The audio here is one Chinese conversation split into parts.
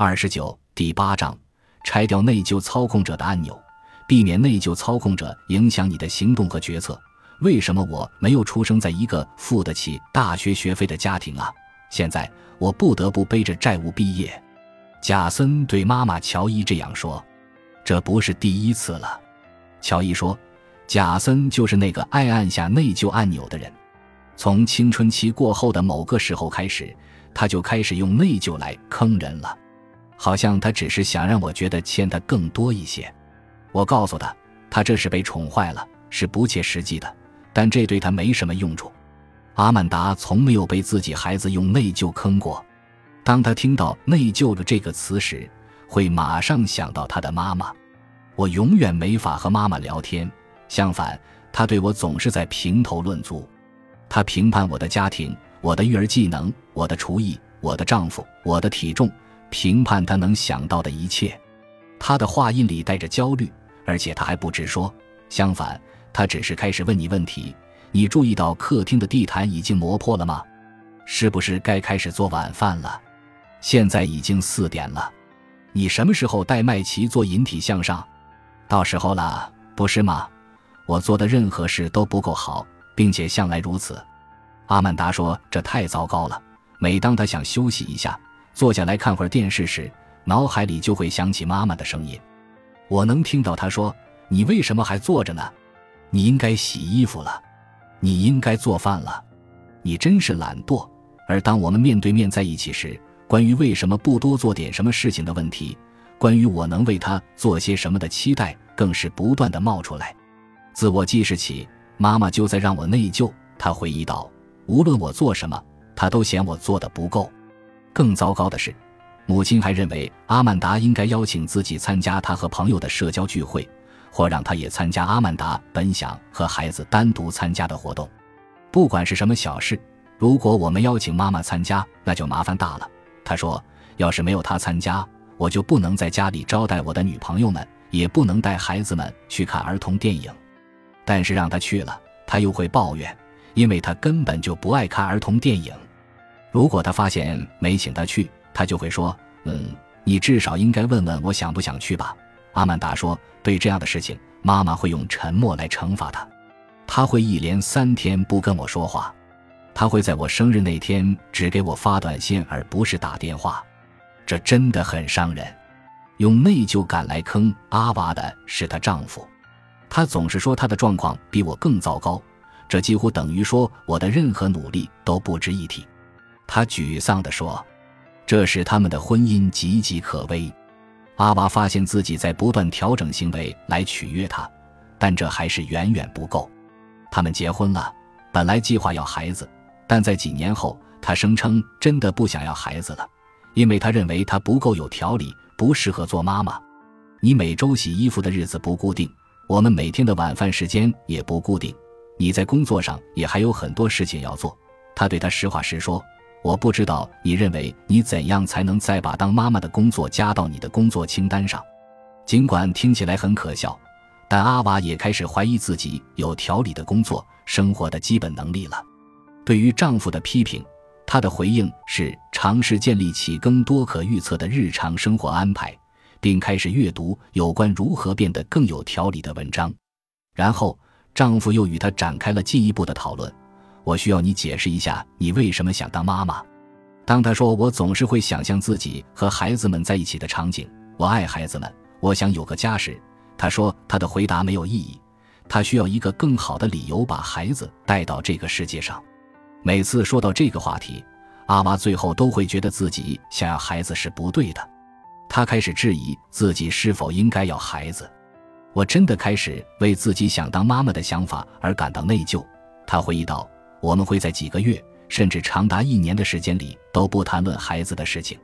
二十九第八章，拆掉内疚操控者的按钮，避免内疚操控者影响你的行动和决策。为什么我没有出生在一个付得起大学学费的家庭啊？现在我不得不背着债务毕业。贾森对妈妈乔伊这样说：“这不是第一次了。”乔伊说：“贾森就是那个爱按下内疚按钮的人。从青春期过后的某个时候开始，他就开始用内疚来坑人了，好像他只是想让我觉得欠他更多一些。”我告诉他：“他这是被宠坏了，是不切实际的。”但这对他没什么用处。阿曼达从没有被自己孩子用内疚坑过。当他听到“内疚”的这个词时，会马上想到他的妈妈。我永远没法和妈妈聊天。相反，他对我总是在评头论足。他评判我的家庭、我的育儿技能、我的厨艺、我的丈夫、我的体重，评判他能想到的一切。他的话音里带着焦虑，而且他还不直说。相反。他只是开始问你问题。你注意到客厅的地毯已经磨破了吗？是不是该开始做晚饭了？现在已经四点了。你什么时候带麦琪做引体向上？到时候了，不是吗？我做的任何事都不够好，并且向来如此。阿曼达说：“这太糟糕了。”每当他想休息一下，坐下来看会儿电视时，脑海里就会想起妈妈的声音。我能听到她说：“你为什么还坐着呢？”你应该洗衣服了，你应该做饭了，你真是懒惰。而当我们面对面在一起时，关于为什么不多做点什么事情的问题，关于我能为他做些什么的期待，更是不断的冒出来。自我记事起，妈妈就在让我内疚。她回忆道：“无论我做什么，她都嫌我做的不够。”更糟糕的是，母亲还认为阿曼达应该邀请自己参加她和朋友的社交聚会。或让他也参加阿曼达本想和孩子单独参加的活动，不管是什么小事。如果我们邀请妈妈参加，那就麻烦大了。他说：“要是没有她参加，我就不能在家里招待我的女朋友们，也不能带孩子们去看儿童电影。但是让他去了，他又会抱怨，因为他根本就不爱看儿童电影。如果他发现没请他去，他就会说：‘嗯，你至少应该问问我想不想去吧。’”阿曼达说：“对这样的事情，妈妈会用沉默来惩罚他。他会一连三天不跟我说话。他会在我生日那天只给我发短信，而不是打电话。这真的很伤人。用内疚感来坑阿娃的是她丈夫。他总是说他的状况比我更糟糕，这几乎等于说我的任何努力都不值一提。他沮丧地说：‘这使他们的婚姻岌岌可危。’”阿娃发现自己在不断调整行为来取悦他，但这还是远远不够。他们结婚了，本来计划要孩子，但在几年后，他声称真的不想要孩子了，因为他认为他不够有条理，不适合做妈妈。你每周洗衣服的日子不固定，我们每天的晚饭时间也不固定，你在工作上也还有很多事情要做。他对他实话实说。我不知道你认为你怎样才能再把当妈妈的工作加到你的工作清单上。尽管听起来很可笑，但阿娃也开始怀疑自己有条理的工作生活的基本能力了。对于丈夫的批评，她的回应是尝试建立起更多可预测的日常生活安排，并开始阅读有关如何变得更有条理的文章。然后，丈夫又与她展开了进一步的讨论。我需要你解释一下，你为什么想当妈妈？当他说我总是会想象自己和孩子们在一起的场景，我爱孩子们，我想有个家时，他说他的回答没有意义，他需要一个更好的理由把孩子带到这个世界上。每次说到这个话题，阿娃最后都会觉得自己想要孩子是不对的，他开始质疑自己是否应该要孩子。我真的开始为自己想当妈妈的想法而感到内疚。他回忆道。我们会在几个月，甚至长达一年的时间里都不谈论孩子的事情，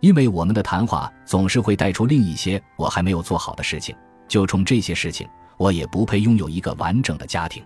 因为我们的谈话总是会带出另一些我还没有做好的事情。就冲这些事情，我也不配拥有一个完整的家庭。